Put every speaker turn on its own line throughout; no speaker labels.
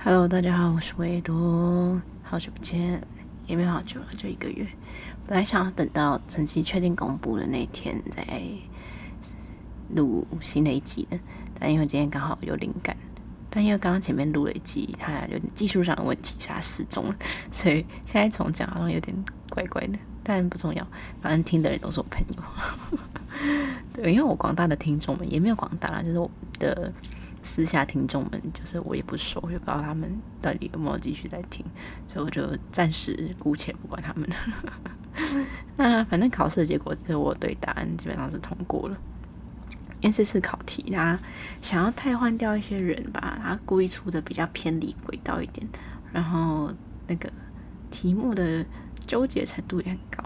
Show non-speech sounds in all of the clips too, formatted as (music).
Hello，大家好，我是维多，好久不见，也没有好久了，就一个月。本来想要等到成绩确定公布的那天再录新的一集的，但因为今天刚好有灵感，但因为刚刚前面录了一集，它有点技术上的问题，它失踪了，(laughs) 所以现在重讲好像有点怪怪的，但不重要，反正听的人都是我朋友。(laughs) 对，因为我广大的听众们也没有广大啦，就是我的。私下听众们，就是我也不熟，也不知道他们到底有没有继续在听，所以我就暂时姑且不管他们。(laughs) 那反正考试的结果就是我对答案基本上是通过了，因为这次考题他想要汰换掉一些人吧，他故意出的比较偏离轨道一点，然后那个题目的纠结程度也很高，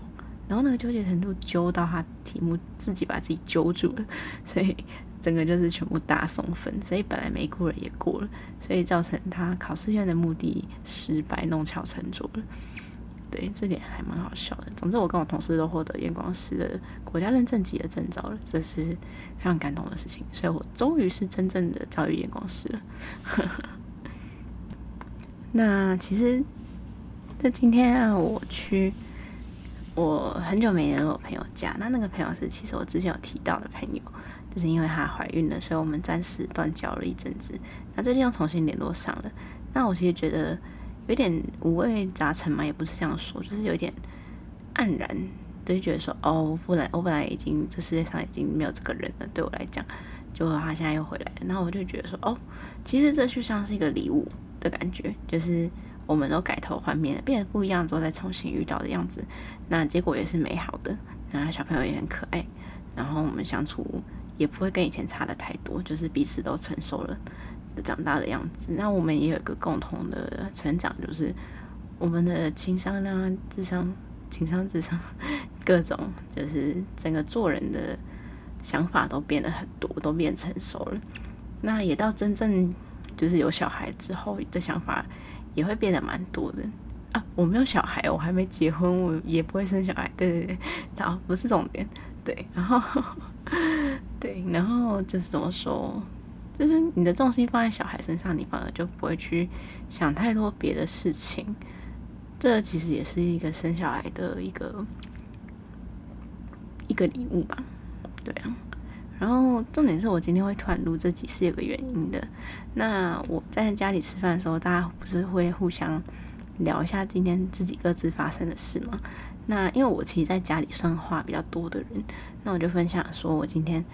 然后那个纠结程度揪到他题目自己把自己揪住了，所以。整个就是全部大送分，所以本来没过人也过了，所以造成他考试院的目的失败，弄巧成拙了。对，这点还蛮好笑的。总之，我跟我同事都获得验光师的国家认证级的证照了，这是非常感动的事情。所以我终于是真正的遭遇验光师了。(laughs) 那其实，那今天啊，我去我很久没联络朋友家，那那个朋友是其实我之前有提到的朋友。就是因为她怀孕了，所以我们暂时断交了一阵子。那最近又重新联络上了。那我其实觉得有点五味杂陈嘛，也不是这样说，就是有点黯然，就觉得说，哦，不然我本来已经这世界上已经没有这个人了，对我来讲，结果他现在又回来了。然后我就觉得说，哦，其实这就像是一个礼物的感觉，就是我们都改头换面了，变得不一样之后再重新遇到的样子。那结果也是美好的，然后小朋友也很可爱，然后我们相处。也不会跟以前差的太多，就是彼此都成熟了长大的样子。那我们也有一个共同的成长，就是我们的情商啊、智商、情商、智商，(laughs) 各种就是整个做人的想法都变得很多，都变成熟了。那也到真正就是有小孩之后的想法也会变得蛮多的啊。我没有小孩，我还没结婚，我也不会生小孩。对对对，好，不是重点。对，然后。(laughs) 对，然后就是怎么说，就是你的重心放在小孩身上，你反而就不会去想太多别的事情。这其实也是一个生小孩的一个一个礼物吧。对啊，然后重点是我今天会突然录这集是有个原因的。那我在家里吃饭的时候，大家不是会互相聊一下今天自己各自发生的事吗？那因为我其实在家里算话比较多的人，那我就分享说我今天。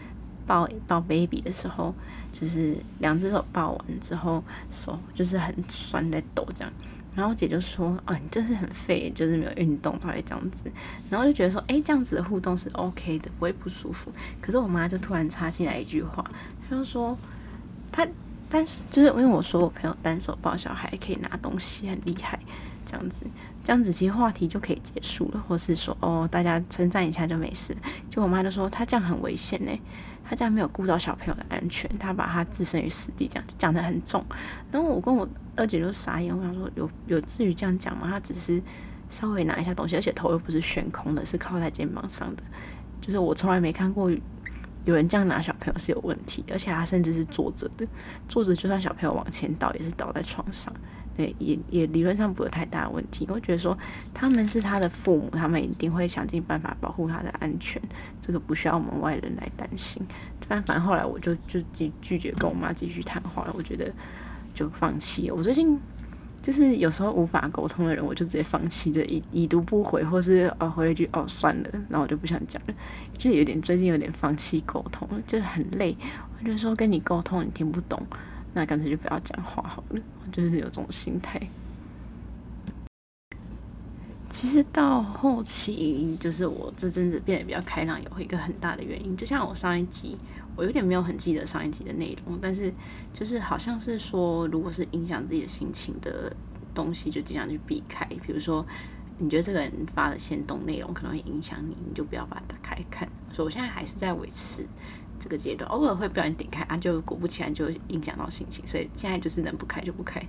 抱抱 baby 的时候，就是两只手抱完之后，手就是很酸在抖这样。然后我姐就说：“哦，你就是很废，就是没有运动才会这样子。”然后就觉得说：“哎，这样子的互动是 OK 的，不会不舒服。”可是我妈就突然插进来一句话，她就说：“她但是就是因为我说我朋友单手抱小孩可以拿东西很厉害，这样子这样子其实话题就可以结束了，或是说哦大家称赞一下就没事。”就我妈就说：“她这样很危险呢。”他竟然没有顾到小朋友的安全，他把他置身于死地，这样讲得很重。然后我跟我二姐就傻眼，我想说有有至于这样讲吗？他只是稍微拿一下东西，而且头又不是悬空的，是靠在肩膀上的。就是我从来没看过有人这样拿小朋友是有问题，而且他甚至是坐着的，坐着就算小朋友往前倒，也是倒在床上。对，也也理论上不会有太大的问题。我觉得说他们是他的父母，他们一定会想尽办法保护他的安全，这个不需要我们外人来担心。但反正后来我就就拒拒绝跟我妈继续谈话了，我觉得就放弃了。我最近就是有时候无法沟通的人，我就直接放弃，就已已读不回，或是哦回了一句哦算了，然后我就不想讲了，就有点最近有点放弃沟通，就是很累。我觉得说跟你沟通你听不懂。那干脆就不要讲话好了，就是有这种心态。其实到后期，就是我这阵子变得比较开朗，有一个很大的原因。就像我上一集，我有点没有很记得上一集的内容，但是就是好像是说，如果是影响自己的心情的东西，就尽量去避开。比如说，你觉得这个人发的先动内容可能会影响你，你就不要把它打开看。所以我现在还是在维持。这个阶段，偶尔会不小心点开啊，就果不其然就影响到心情，所以现在就是能不开就不开。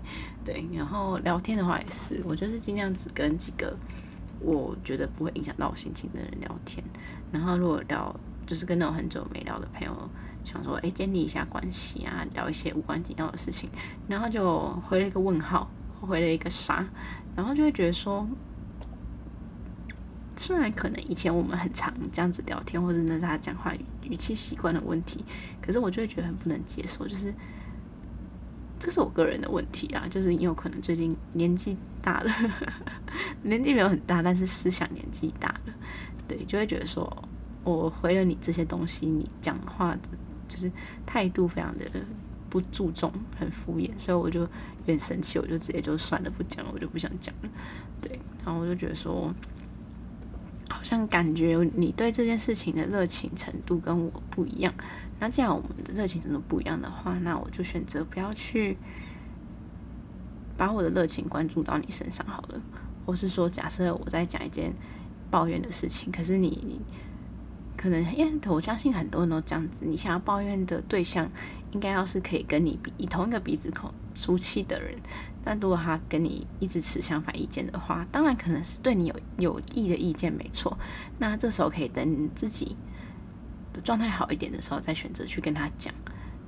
对，然后聊天的话也是，我就是尽量只跟几个我觉得不会影响到我心情的人聊天。然后如果聊，就是跟那种很久没聊的朋友，想说哎建立一下关系啊，聊一些无关紧要的事情，然后就回了一个问号，回了一个啥，然后就会觉得说。虽然可能以前我们很常这样子聊天，或者那他讲话语气习惯的问题，可是我就会觉得很不能接受，就是这是我个人的问题啊，就是你有可能最近年纪大了，(laughs) 年纪没有很大，但是思想年纪大了，对，就会觉得说我回了你这些东西，你讲话的就是态度非常的不注重，很敷衍，所以我就有点生气，我就直接就算了，不讲了，我就不想讲了，对，然后我就觉得说。好像感觉你对这件事情的热情程度跟我不一样。那既然我们的热情程度不一样的话，那我就选择不要去把我的热情关注到你身上好了。或是说，假设我在讲一件抱怨的事情，可是你可能因为我相信很多人都这样子，你想要抱怨的对象，应该要是可以跟你比以同一个鼻子口出气的人。但如果他跟你一直持相反意见的话，当然可能是对你有有益的意见，没错。那这时候可以等你自己的状态好一点的时候，再选择去跟他讲。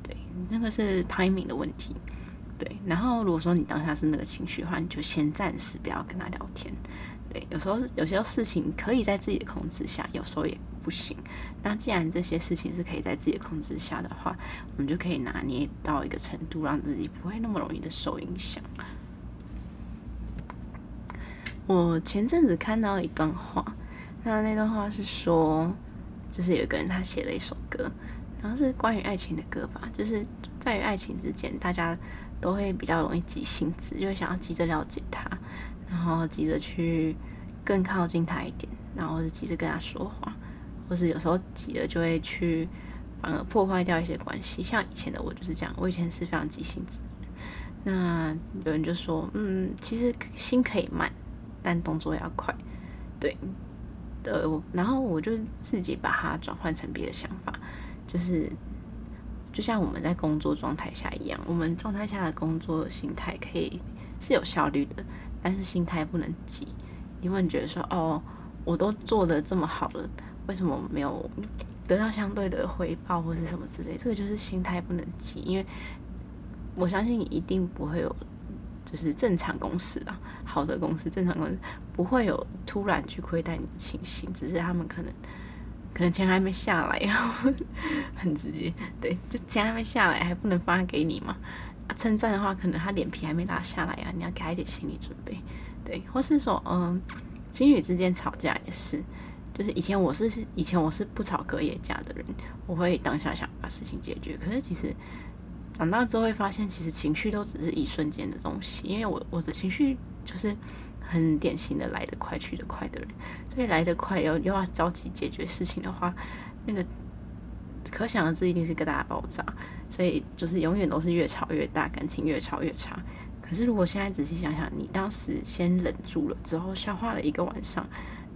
对，那个是 timing 的问题。对，然后如果说你当下是那个情绪的话，你就先暂时不要跟他聊天。对，有时候有些事情可以在自己的控制下，有时候也不行。那既然这些事情是可以在自己的控制下的话，我们就可以拿捏到一个程度，让自己不会那么容易的受影响。我前阵子看到一段话，那那段话是说，就是有一个人他写了一首歌，然后是关于爱情的歌吧，就是在于爱情之间，大家都会比较容易急性子，就会想要急着了解他。然后急着去更靠近他一点，然后是急着跟他说话，或是有时候急了就会去反而破坏掉一些关系。像以前的我就是这样，我以前是非常急性子。那有人就说，嗯，其实心可以慢，但动作要快。对，呃，然后我就自己把它转换成别的想法，就是就像我们在工作状态下一样，我们状态下的工作心态可以是有效率的。但是心态不能急，你会觉得说，哦，我都做得这么好了，为什么没有得到相对的回报或是什么之类？这个就是心态不能急，因为我相信你一定不会有，就是正常公司啊，好的公司，正常公司不会有突然去亏待你的情形，只是他们可能可能钱还没下来，(laughs) 很直接，对，就钱还没下来，还不能发给你嘛。称赞的话，可能他脸皮还没拉下来、啊，你要给他一点心理准备，对，或是说，嗯，情侣之间吵架也是，就是以前我是以前我是不吵隔夜架的人，我会当下想把事情解决，可是其实长大之后会发现，其实情绪都只是一瞬间的东西，因为我我的情绪就是很典型的来得快去得快的人，所以来得快又又要着急解决事情的话，那个。可想而知，一定是个大爆炸，所以就是永远都是越吵越大，感情越吵越差。可是如果现在仔细想想，你当时先忍住了，之后消化了一个晚上，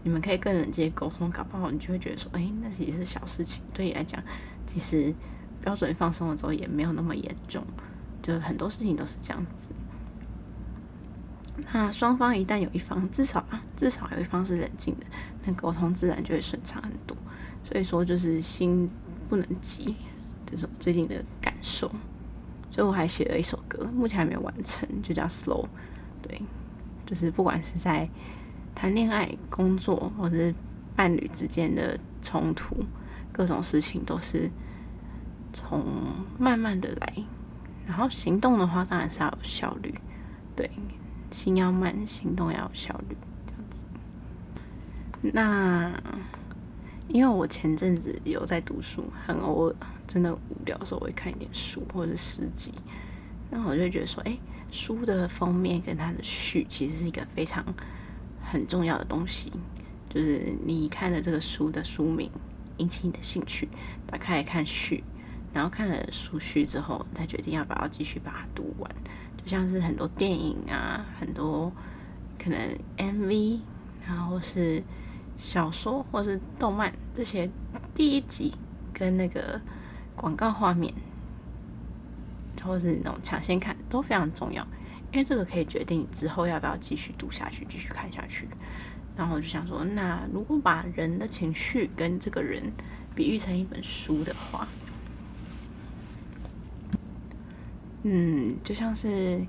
你们可以更冷静沟通，搞不好你就会觉得说，哎，那其实是小事情，对你来讲，其实标准放松了之后也没有那么严重。就很多事情都是这样子。那双方一旦有一方至少啊，至少有一方是冷静的，那沟通自然就会顺畅很多。所以说，就是心。不能急，这是我最近的感受。所以我还写了一首歌，目前还没有完成，就叫《Slow》。对，就是不管是在谈恋爱、工作，或者是伴侣之间的冲突，各种事情都是从慢慢的来。然后行动的话，当然是要有效率。对，心要慢，行动要有效率，这样子。那。因为我前阵子有在读书，很偶尔真的无聊的时候，我会看一点书或者是诗集。那我就觉得说，哎，书的封面跟它的序其实是一个非常很重要的东西。就是你看了这个书的书名，引起你的兴趣，打开来看序，然后看了书序之后，再决定要不要继续把它读完。就像是很多电影啊，很多可能 MV，然后是。小说或是动漫这些第一集跟那个广告画面，或是那种抢先看都非常重要，因为这个可以决定之后要不要继续读下去，继续看下去。然后我就想说，那如果把人的情绪跟这个人比喻成一本书的话，嗯，就像是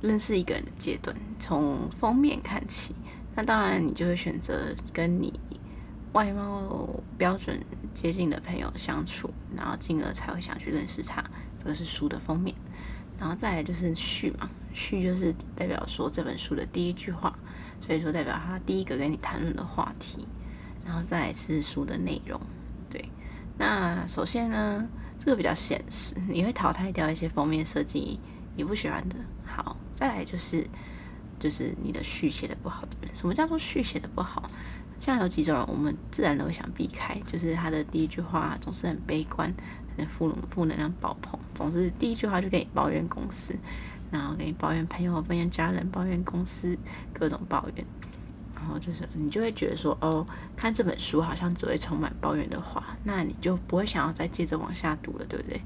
认识一个人的阶段，从封面看起。那当然，你就会选择跟你外貌标准接近的朋友相处，然后进而才会想去认识他。这个是书的封面，然后再来就是序嘛，序就是代表说这本书的第一句话，所以说代表他第一个跟你谈论的话题，然后再来是书的内容。对，那首先呢，这个比较现实，你会淘汰掉一些封面设计你不喜欢的。好，再来就是。就是你的序写的不好的人，什么叫做序写的不好？像有几种人，我们自然都会想避开，就是他的第一句话总是很悲观，很负负能量爆棚，总是第一句话就给你抱怨公司，然后给你抱怨朋友、抱怨家人、抱怨公司各种抱怨，然后就是你就会觉得说，哦，看这本书好像只会充满抱怨的话，那你就不会想要再接着往下读了，对不对？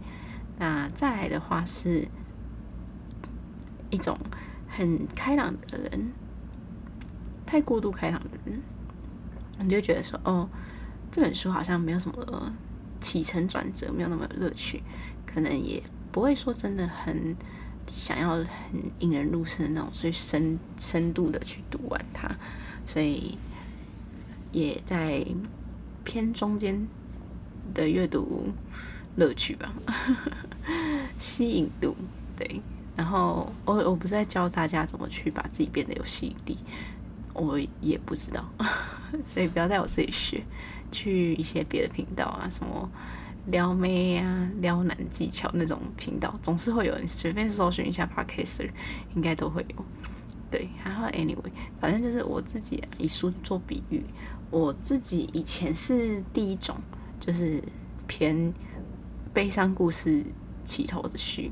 那再来的话是一种。很开朗的人，太过度开朗的人，你就觉得说，哦，这本书好像没有什么起承转折，没有那么有乐趣，可能也不会说真的很想要很引人入胜的那种，所以深深度的去读完它，所以也在偏中间的阅读乐趣吧，(laughs) 吸引度，对。然后我我不是在教大家怎么去把自己变得有吸引力，我也不知道，(laughs) 所以不要在我这里学，去一些别的频道啊，什么撩妹啊、撩男技巧那种频道，总是会有人随便搜寻一下把 case 了应该都会有。对，还好 Anyway，反正就是我自己以书做比喻，我自己以前是第一种，就是偏悲伤故事起头的序。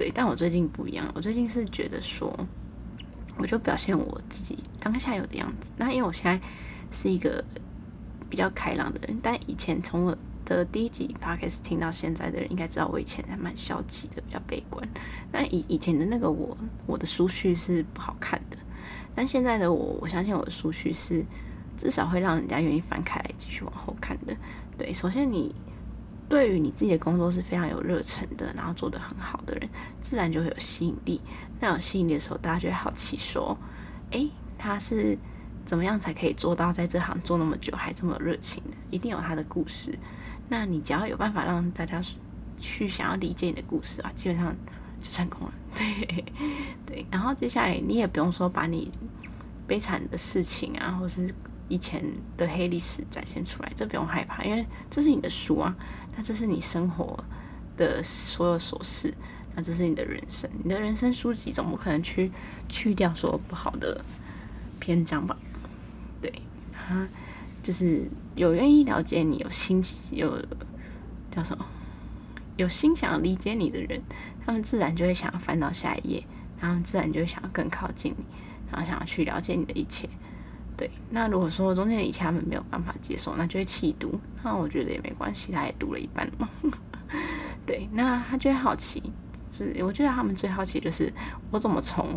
对，但我最近不一样。我最近是觉得说，我就表现我自己当下有的样子。那因为我现在是一个比较开朗的人，但以前从我的第一集 podcast 听到现在的人，应该知道我以前还蛮消极的，比较悲观。那以以前的那个我，我的书序是不好看的。但现在的我，我相信我的书序是至少会让人家愿意翻开来继续往后看的。对，首先你。对于你自己的工作是非常有热忱的，然后做得很好的人，自然就会有吸引力。那有吸引力的时候，大家就会好奇说：“诶，他是怎么样才可以做到在这行做那么久还这么热情的？一定有他的故事。那你只要有办法让大家去想要理解你的故事啊，基本上就成功了。对 (laughs) 对。然后接下来你也不用说把你悲惨的事情啊，或是以前的黑历史展现出来，这不用害怕，因为这是你的书啊。那这是你生活的所有琐事，那这是你的人生，你的人生书籍总不可能去去掉所有不好的篇章吧？对，啊，就是有愿意了解你，有心有叫什么，有心想要理解你的人，他们自然就会想要翻到下一页，然后自然就会想要更靠近你，然后想要去了解你的一切。对，那如果说中间以前他们没有办法接受，那就会弃读。那我觉得也没关系，他也读了一半嘛。(laughs) 对，那他就会好奇，是我觉得他们最好奇就是我怎么从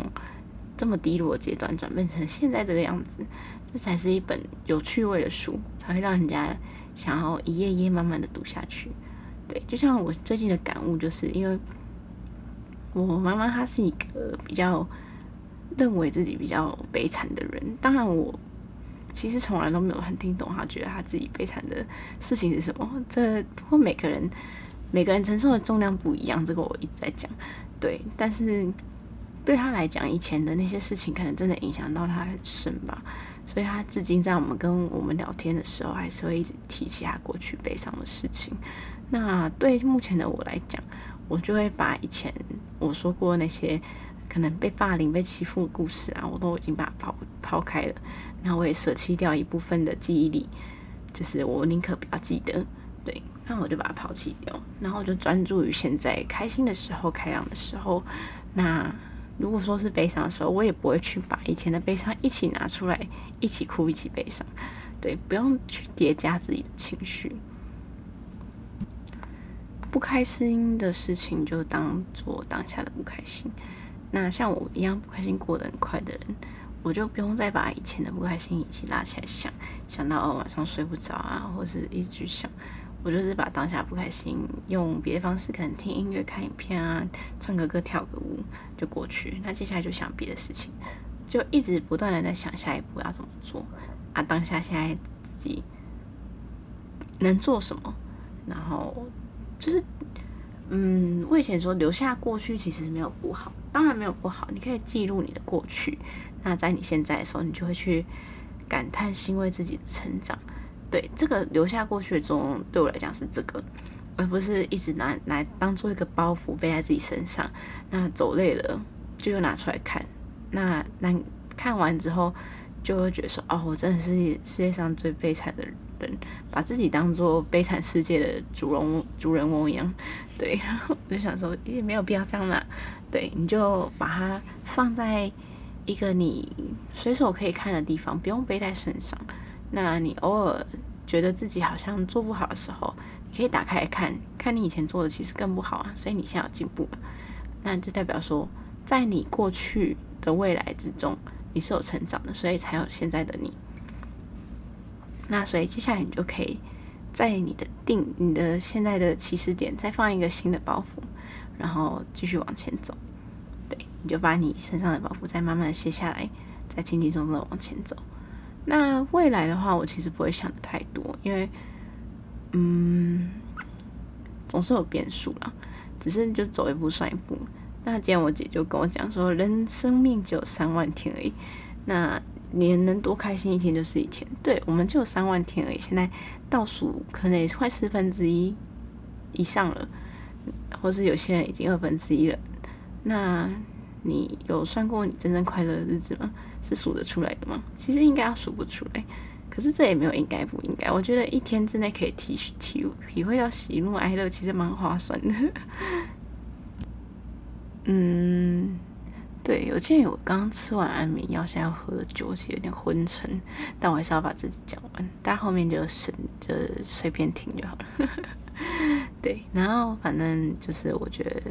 这么低落的阶段转变成现在这个样子，这才是一本有趣味的书，才会让人家想要一页一页慢慢的读下去。对，就像我最近的感悟，就是因为我妈妈她是一个比较认为自己比较悲惨的人，当然我。其实从来都没有很听懂他觉得他自己悲惨的事情是什么。这不过每个人每个人承受的重量不一样，这个我一直在讲。对，但是对他来讲，以前的那些事情可能真的影响到他很深吧。所以他至今在我们跟我们聊天的时候，还是会一直提起他过去悲伤的事情。那对目前的我来讲，我就会把以前我说过那些可能被霸凌、被欺负的故事啊，我都已经把它抛抛开了。那我也舍弃掉一部分的记忆力，就是我宁可不要记得，对，那我就把它抛弃掉，然后就专注于现在开心的时候、开朗的时候。那如果说是悲伤的时候，我也不会去把以前的悲伤一起拿出来，一起哭、一起悲伤，对，不用去叠加自己的情绪。不开心的事情就当做当下的不开心。那像我一样不开心过得很快的人，我就不用再把以前的不开心一起拉起来想，想到哦晚上睡不着啊，或是一直想。我就是把当下不开心用别的方式，可能听音乐、看影片啊，唱个歌、跳个舞就过去。那接下来就想别的事情，就一直不断的在想下一步要怎么做啊。当下现在自己能做什么？然后就是，嗯，我以前说留下过去其实没有不好，当然没有不好，你可以记录你的过去。那在你现在的时候，你就会去感叹欣慰自己的成长。对，这个留下过去的作用对我来讲是这个，而不是一直拿来当做一个包袱背在自己身上。那走累了就又拿出来看，那那看完之后就会觉得说，哦，我真的是世界上最悲惨的人，把自己当做悲惨世界的主人主人翁一样。对，(laughs) 我就想说也没有必要这样啦。对，你就把它放在一个你随手可以看的地方，不用背在身上。那你偶尔觉得自己好像做不好的时候，你可以打开来看，看你以前做的其实更不好啊，所以你现在有进步了。那就代表说，在你过去的未来之中，你是有成长的，所以才有现在的你。那所以接下来你就可以在你的定、你的现在的起始点再放一个新的包袱，然后继续往前走。对，你就把你身上的包袱再慢慢的卸下来，再轻轻松松的往前走。那未来的话，我其实不会想的太多，因为，嗯，总是有变数啦。只是就走一步算一步。那今天我姐就跟我讲说，人生命只有三万天而已，那你能多开心一天就是一天。对，我们就有三万天而已，现在倒数可能也快四分之一以上了，或是有些人已经二分之一了。那你有算过你真正快乐的日子吗？是数得出来的吗？其实应该要数不出来，可是这也没有应该不应该。我觉得一天之内可以体体体会到喜怒哀乐，其实蛮划算的。(laughs) 嗯，对，我记得我刚刚吃完安眠药，现在要喝酒，其实有点昏沉，但我还是要把自己讲完，但后面就省就随便听就好了。(laughs) 对，然后反正就是我觉得。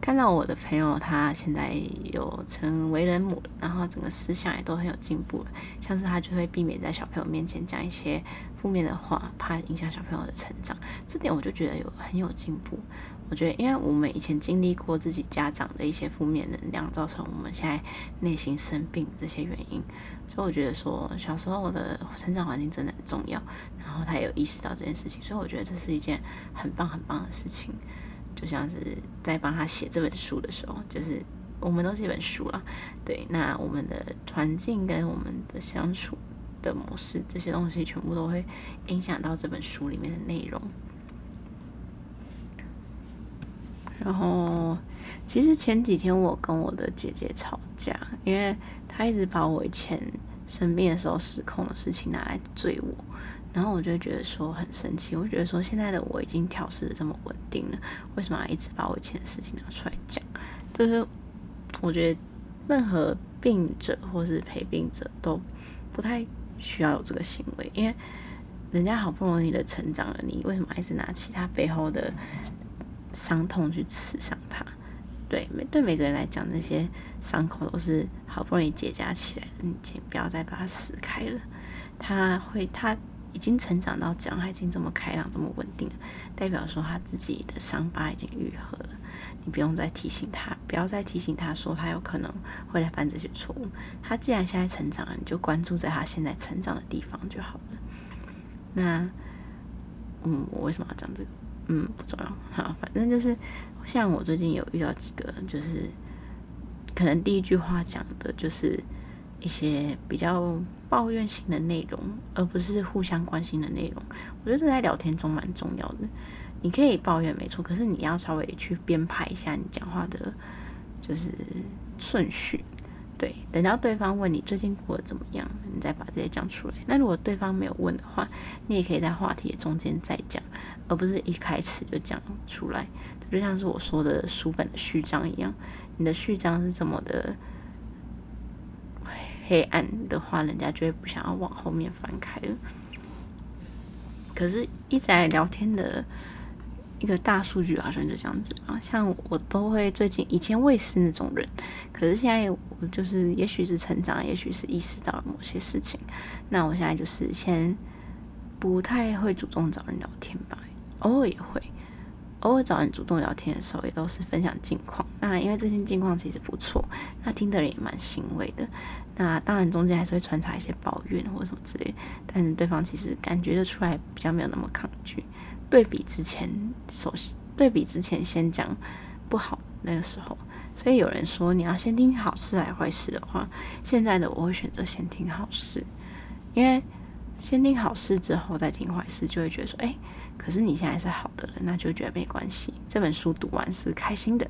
看到我的朋友，他现在有成为人母了，然后整个思想也都很有进步了。像是他就会避免在小朋友面前讲一些负面的话，怕影响小朋友的成长。这点我就觉得有很有进步。我觉得，因为我们以前经历过自己家长的一些负面能量，造成我们现在内心生病这些原因，所以我觉得说小时候的成长环境真的很重要。然后他也有意识到这件事情，所以我觉得这是一件很棒很棒的事情。就像是在帮他写这本书的时候，就是我们都是一本书了，对。那我们的环境跟我们的相处的模式，这些东西全部都会影响到这本书里面的内容。然后，其实前几天我跟我的姐姐吵架，因为她一直把我以前生病的时候失控的事情拿来追我。然后我就觉得说很生气，我觉得说现在的我已经调试的这么稳定了，为什么要一直把我以前的事情拿出来讲？就是我觉得任何病者或是陪病者都不太需要有这个行为，因为人家好不容易的成长了，你为什么还是拿其他背后的伤痛去刺伤他？对，每对每个人来讲，那些伤口都是好不容易结痂起来的，你请不要再把它撕开了，他会他。已经成长到这样，他已经这么开朗、这么稳定，代表说他自己的伤疤已经愈合了。你不用再提醒他，不要再提醒他说他有可能会来犯这些错误。他既然现在成长了，你就关注在他现在成长的地方就好了。那，嗯，我为什么要讲这个？嗯，不重要。好，反正就是像我最近有遇到几个，就是可能第一句话讲的就是一些比较。抱怨性的内容，而不是互相关心的内容。我觉得在聊天中蛮重要的。你可以抱怨没错，可是你要稍微去编排一下你讲话的，就是顺序。对，等到对方问你最近过得怎么样，你再把这些讲出来。那如果对方没有问的话，你也可以在话题的中间再讲，而不是一开始就讲出来。就像是我说的书本的序章一样，你的序章是怎么的？黑暗的话，人家就会不想要往后面翻开了。可是，一直在聊天的一个大数据好像就这样子啊，像我都会最近以前我也是那种人，可是现在我就是也许是成长，也许是意识到了某些事情，那我现在就是先不太会主动找人聊天吧，偶尔也会，偶尔找人主动聊天的时候也都是分享近况，那因为这些近况其实不错，那听的人也蛮欣慰的，那当然中间还是会穿插一些抱怨或什么之类，但是对方其实感觉得出来比较没有那么抗拒。对比之前，首先对比之前先讲不好那个时候，所以有人说你要先听好事还是坏事的话，现在的我会选择先听好事，因为先听好事之后再听坏事，就会觉得说，哎，可是你现在是好的了，那就觉得没关系，这本书读完是开心的。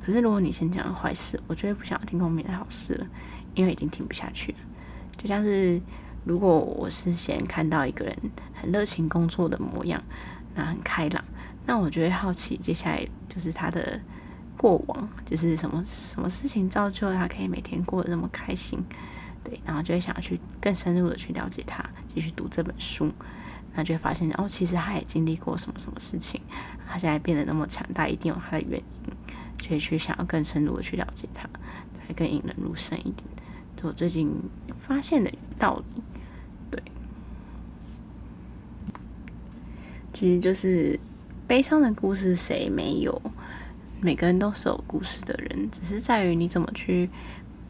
可是如果你先讲了坏事，我就会不想要听后面的好事了，因为已经听不下去了。就像是如果我是先看到一个人很热情工作的模样。那很开朗，那我就会好奇，接下来就是他的过往，就是什么什么事情造就他可以每天过得这么开心，对，然后就会想要去更深入的去了解他，继续读这本书，那就发现哦，其实他也经历过什么什么事情，他现在变得那么强大，一定有他的原因，就会去想要更深入的去了解他，才更引人入胜一点，就我最近发现的道理。对其实就是悲伤的故事，谁没有？每个人都是有故事的人，只是在于你怎么去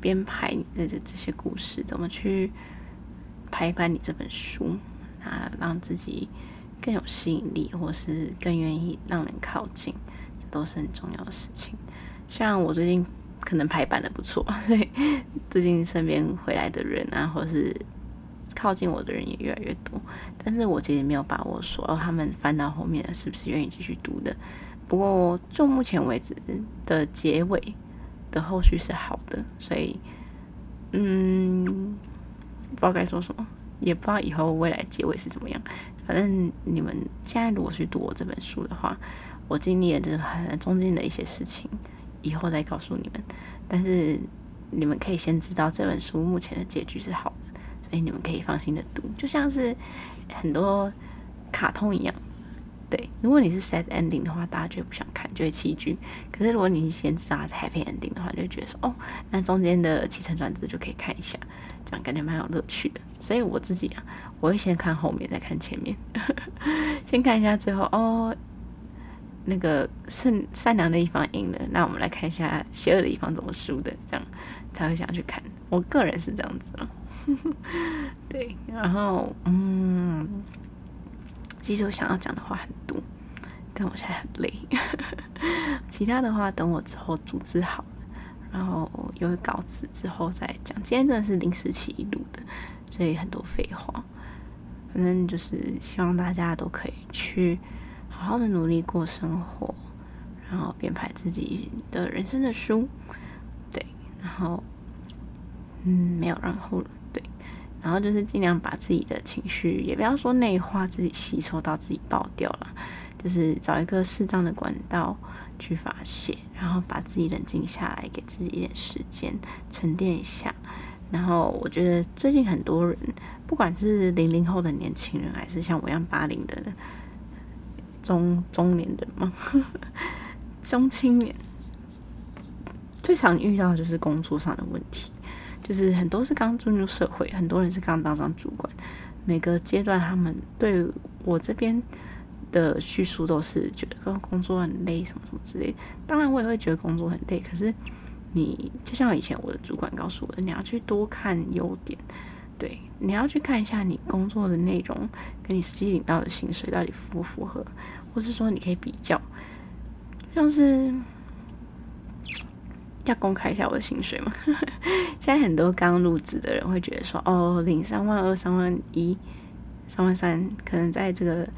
编排你的这些故事，怎么去排版你这本书，啊，让自己更有吸引力，或是更愿意让人靠近，这都是很重要的事情。像我最近可能排版的不错，(laughs) 所以最近身边回来的人啊，或是。靠近我的人也越来越多，但是我其实没有把握说，哦，他们翻到后面是不是愿意继续读的。不过就目前为止的结尾的后续是好的，所以嗯，不知道该说什么，也不知道以后未来结尾是怎么样。反正你们现在如果去读我这本书的话，我经历了这很中间的一些事情，以后再告诉你们。但是你们可以先知道这本书目前的结局是好的。所以你们可以放心的读，就像是很多卡通一样。对，如果你是 sad ending 的话，大家就不想看，就会弃剧。可是如果你先知道它是 happy ending 的话，就觉得说，哦，那中间的起承转折就可以看一下，这样感觉蛮有乐趣的。所以我自己啊，我会先看后面，再看前面，(laughs) 先看一下最后，哦，那个善善良的一方赢了，那我们来看一下邪恶的一方怎么输的，这样才会想去看。我个人是这样子了。(laughs) 对，然后嗯，其实我想要讲的话很多，但我现在很累。(laughs) 其他的话等我之后组织好，然后有稿子之后再讲。今天真的是临时起意录的，所以很多废话。反正就是希望大家都可以去好好的努力过生活，然后编排自己的人生的书。对，然后嗯，没有然后了。然后就是尽量把自己的情绪，也不要说内化，自己吸收到自己爆掉了，就是找一个适当的管道去发泄，然后把自己冷静下来，给自己一点时间沉淀一下。然后我觉得最近很多人，不管是零零后的年轻人，还是像我一样八零的中中年人嘛，(laughs) 中青年，最常遇到的就是工作上的问题。就是很多是刚进入社会，很多人是刚当上主管。每个阶段，他们对我这边的叙述都是觉得工作很累，什么什么之类。当然，我也会觉得工作很累。可是，你就像以前我的主管告诉我的，你要去多看优点。对，你要去看一下你工作的内容跟你实际领到的薪水到底符不符合，或是说你可以比较，像是。要公开一下我的薪水吗？(laughs) 现在很多刚入职的人会觉得说，哦，领三万二、三万一、三万三，可能在这个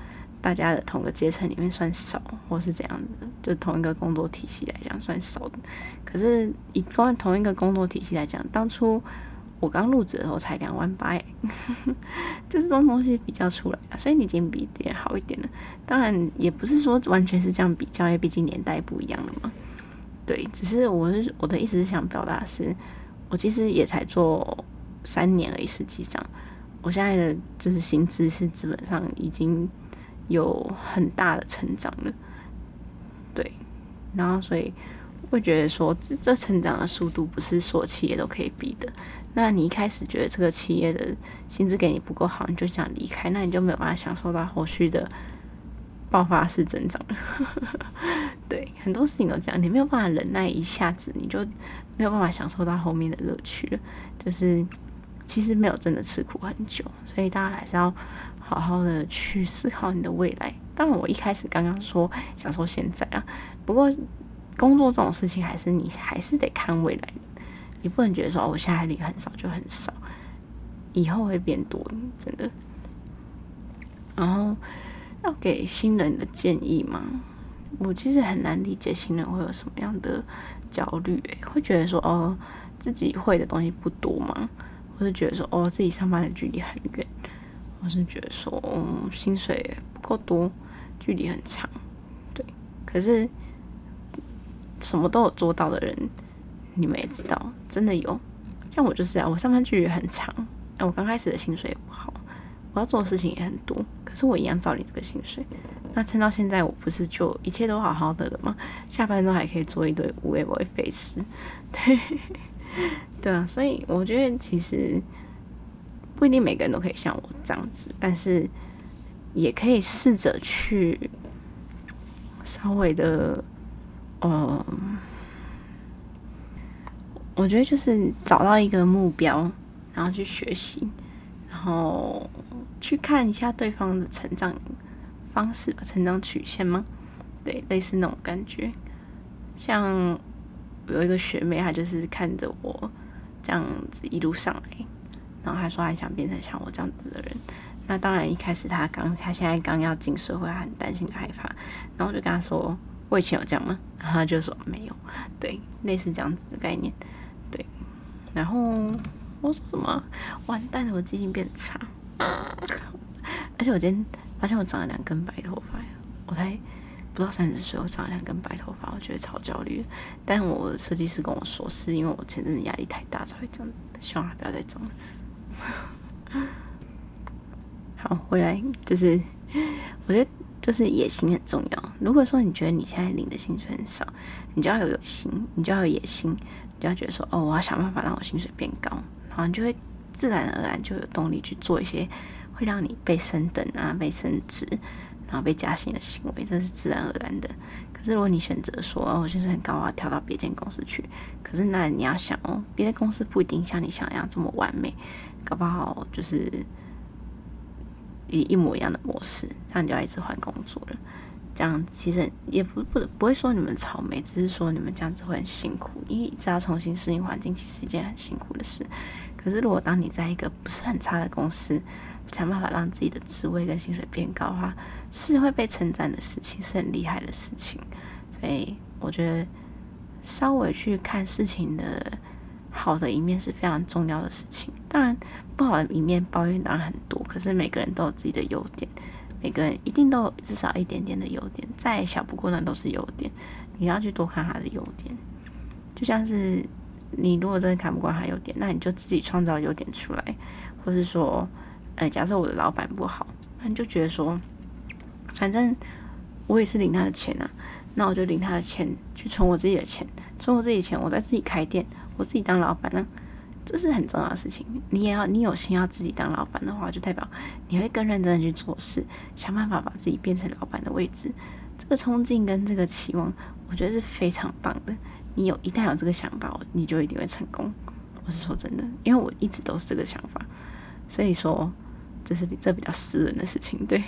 大家的同个阶层里面算少，或是怎样的，就同一个工作体系来讲算少的。可是以光同一个工作体系来讲，当初我刚入职的时候才两万八，就 (laughs) 是这种东西比较出来，所以你已经比别人好一点了。当然也不是说完全是这样比较，因为毕竟年代不一样了嘛。对，只是我是我的意思是想表达是，我其实也才做三年而已，实际上，我现在的就是薪资是基本上已经有很大的成长了。对，然后所以会觉得说，这这成长的速度不是所有企业都可以比的。那你一开始觉得这个企业的薪资给你不够好，你就想离开，那你就没有办法享受到后续的爆发式增长。(laughs) 对，很多事情都这样，你没有办法忍耐一下子，你就没有办法享受到后面的乐趣了。就是其实没有真的吃苦很久，所以大家还是要好好的去思考你的未来。当然，我一开始刚刚说想说现在啊，不过工作这种事情还是你还是得看未来的。你不能觉得说，哦，我现在领很少就很少，以后会变多，真的。然后要给新人的建议吗？我其实很难理解新人会有什么样的焦虑，欸，会觉得说，哦，自己会的东西不多吗？或是觉得说，哦，自己上班的距离很远，或是觉得说，嗯，薪水不够多，距离很长，对。可是什么都有做到的人。你们也知道，真的有，像我就是啊，我上班距离很长，那我刚开始的薪水也不好，我要做的事情也很多，可是我一样照你这个薪水，那撑到现在，我不是就一切都好好的了吗？下班都还可以做一堆无谓不会费事，(laughs) 对，(laughs) 对啊，所以我觉得其实不一定每个人都可以像我这样子，但是也可以试着去稍微的，嗯。我觉得就是找到一个目标，然后去学习，然后去看一下对方的成长方式，成长曲线吗？对，类似那种感觉。像有一个学妹，她就是看着我这样子一路上来，然后他说他想变成像我这样子的人。那当然，一开始他刚，他现在刚要进社会，很担心、害怕。然后我就跟他说：“我以前有这样吗？”然后他就说：“没有。”对，类似这样子的概念。对然后我说什么？完蛋了，我记性变差。而且我今天发现我长了两根白头发，我才不到三十岁，我长了两根白头发，我觉得超焦虑。但我设计师跟我说，是因为我前阵子压力太大才会这样，希望他不要再长了。(laughs) 好，回来就是，我觉得就是野心很重要。如果说你觉得你现在领的薪水很少，你就要有有心，你就要有野心。你就要觉得说，哦，我要想办法让我薪水变高，然后你就会自然而然就有动力去做一些会让你被升等啊、被升职，然后被加薪的行为，这是自然而然的。可是如果你选择说，哦，我薪水很高，我要跳到别间公司去，可是那你要想哦，别的公司不一定像你想象这么完美，搞不好就是以一模一样的模式，那你就要一直换工作了。这样其实也不不不会说你们草莓，只是说你们这样子会很辛苦，因为一直要重新适应环境，其实是一件很辛苦的事。可是如果当你在一个不是很差的公司，想办法让自己的职位跟薪水变高的话，是会被称赞的事情，是很厉害的事情。所以我觉得稍微去看事情的好的一面是非常重要的事情。当然不好的一面抱怨当然很多，可是每个人都有自己的优点。每个人一定都有至少一点点的优点，再小不过那都是优点。你要去多看他的优点，就像是你如果真的看不惯他优点，那你就自己创造优点出来，或是说，呃，假设我的老板不好，那你就觉得说，反正我也是领他的钱啊，那我就领他的钱去存我自己的钱，存我自己钱，我再自己开店，我自己当老板呢。这是很重要的事情。你也要，你有心要自己当老板的话，就代表你会更认真的去做事，想办法把自己变成老板的位置。这个冲劲跟这个期望，我觉得是非常棒的。你有一旦有这个想法，你就一定会成功。我是说真的，因为我一直都是这个想法，所以说这是比这比较私人的事情。对，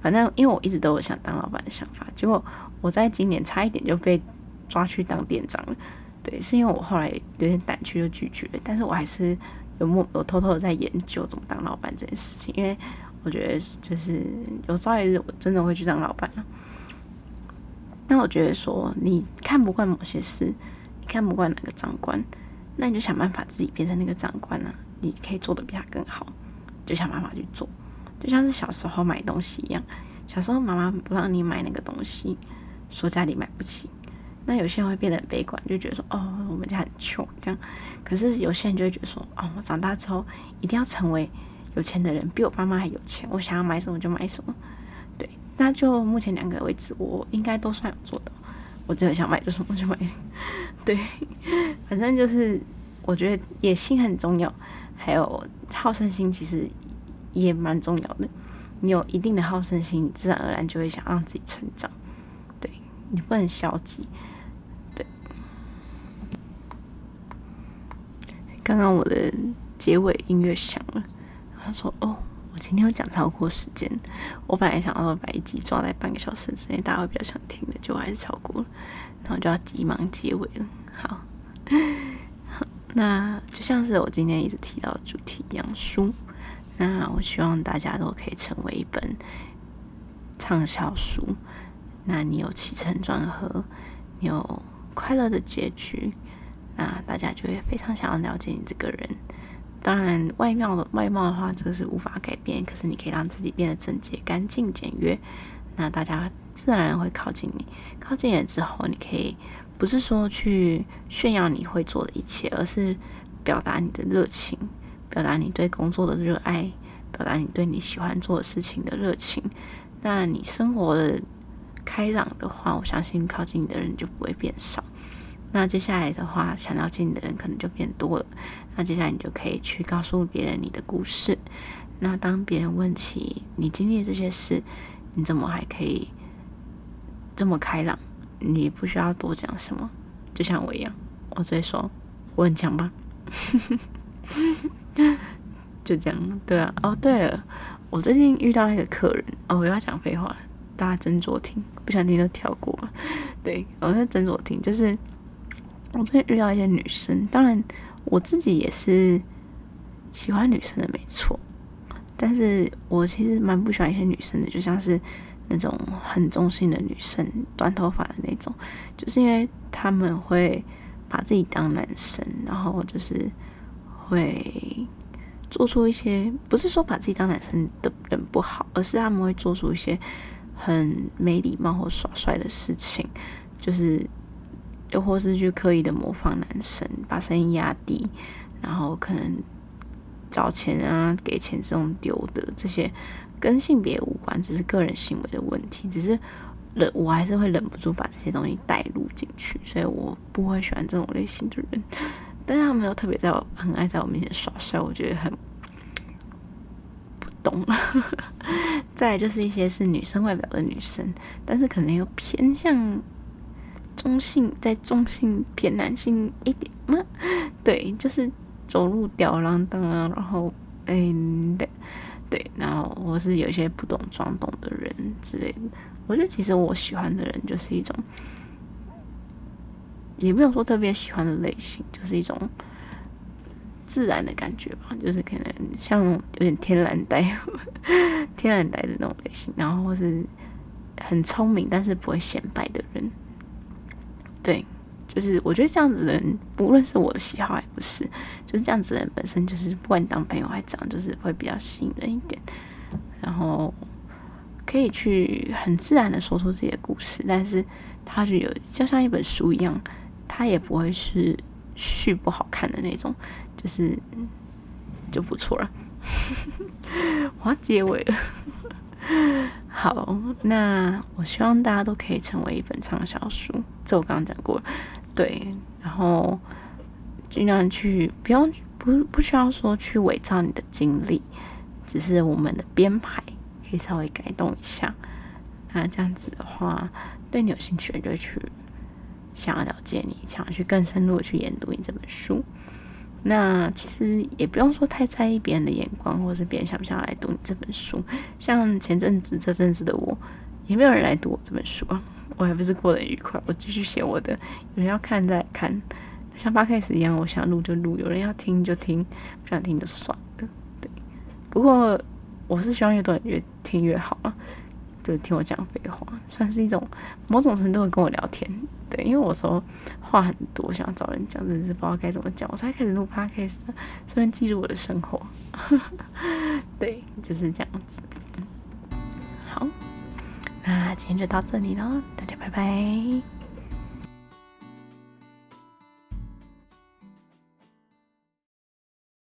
反正因为我一直都有想当老板的想法，结果我在今年差一点就被抓去当店长了。对，是因为我后来有点胆怯就拒绝了，但是我还是有默有偷偷的在研究怎么当老板这件事情，因为我觉得就是有朝一日我真的会去当老板了。那我觉得说你看不惯某些事，你看不惯哪个长官，那你就想办法自己变成那个长官啊，你可以做的比他更好，就想办法去做，就像是小时候买东西一样，小时候妈妈不让你买那个东西，说家里买不起。那有些人会变得很悲观，就觉得说，哦，我们家很穷这样。可是有些人就会觉得说，哦，我长大之后一定要成为有钱的人，比我爸妈还有钱，我想要买什么就买什么。对，那就目前两个为止，我应该都算有做到。我真的想买就什么就买。(laughs) 对，反正就是我觉得野心很重要，还有好胜心其实也蛮重要的。你有一定的好胜心，自然而然就会想让自己成长。对，你不能消极。刚刚我的结尾音乐响了，他说：“哦，我今天有讲超过时间。我本来想要把一集抓在半个小时之内，大家会比较想听的，结果还是超过了，然后就要急忙结尾了。好，(laughs) 那就像是我今天一直提到的主题一样，书。”那我希望大家都可以成为一本畅销书。那你有起承转合，有快乐的结局，那大家就会非常想要了解你这个人。当然，外貌的外貌的话，这个是无法改变。可是你可以让自己变得整洁、干净、简约，那大家自然而然会靠近你。靠近了之后，你可以不是说去炫耀你会做的一切，而是表达你的热情。表达你对工作的热爱，表达你对你喜欢做的事情的热情。那你生活的开朗的话，我相信靠近你的人就不会变少。那接下来的话，想了解你的人可能就变多了。那接下来你就可以去告诉别人你的故事。那当别人问起你经历这些事，你怎么还可以这么开朗？你不需要多讲什么，就像我一样，我直接说我很强吧。(laughs) 就这样，对啊，哦，对了，我最近遇到一个客人，哦，我要讲废话了，大家斟酌听，不想听就跳过吧。(laughs) 对，我在斟酌听，就是我最近遇到一些女生，当然我自己也是喜欢女生的，没错，但是我其实蛮不喜欢一些女生的，就像是那种很中性的女生，短头发的那种，就是因为他们会把自己当男生，然后就是。会做出一些，不是说把自己当男生的人不好，而是他们会做出一些很没礼貌或耍帅的事情，就是又或是去刻意的模仿男生，把声音压低，然后可能找钱啊、给钱这种丢的这些，跟性别无关，只是个人行为的问题，只是忍我还是会忍不住把这些东西带入进去，所以我不会喜欢这种类型的人。(laughs) 但是他们又特别在我很爱在我面前耍帅，我觉得很不懂。(laughs) 再就是一些是女生外表的女生，但是可能又偏向中性，在中性偏男性一点嘛。(laughs) 对，就是走路吊儿郎当啊，然后嗯，对对，然后或是有一些不懂装懂的人之类的。我觉得其实我喜欢的人就是一种。也没有说特别喜欢的类型，就是一种自然的感觉吧，就是可能像有点天然呆、(laughs) 天然呆的那种类型，然后或是很聪明但是不会显摆的人。对，就是我觉得这样子的人，不论是我的喜好还不是，就是这样子的人本身就是，不管你当朋友还是这样，就是会比较吸引人一点，然后可以去很自然的说出自己的故事，但是他就有就像一本书一样。他也不会是续不好看的那种，就是就不错了。(laughs) 我要结尾了。(laughs) 好，那我希望大家都可以成为一本畅销书。这我刚刚讲过，对。然后尽量去不用不不需要说去伪造你的经历，只是我们的编排可以稍微改动一下。那这样子的话，对你有兴趣的就去。想要了解你，想要去更深入的去研读你这本书，那其实也不用说太在意别人的眼光，或者是别人想不想来读你这本书。像前阵子这阵子的我，也没有人来读我这本书啊，我还不是过得愉快，我继续写我的。有人要看再看，像 Podcast 一样，我想录就录，有人要听就听，不想听就算了。对，不过我是希望越多人越听越好啊。就听我讲废话，算是一种某种程度的跟我聊天。对，因为我说话很多，想要找人讲，真的是不知道该怎么讲，我才开始录 podcast，顺便记录我的生活。(laughs) 对，就是这样子。好，那今天就到这里喽，大家拜拜。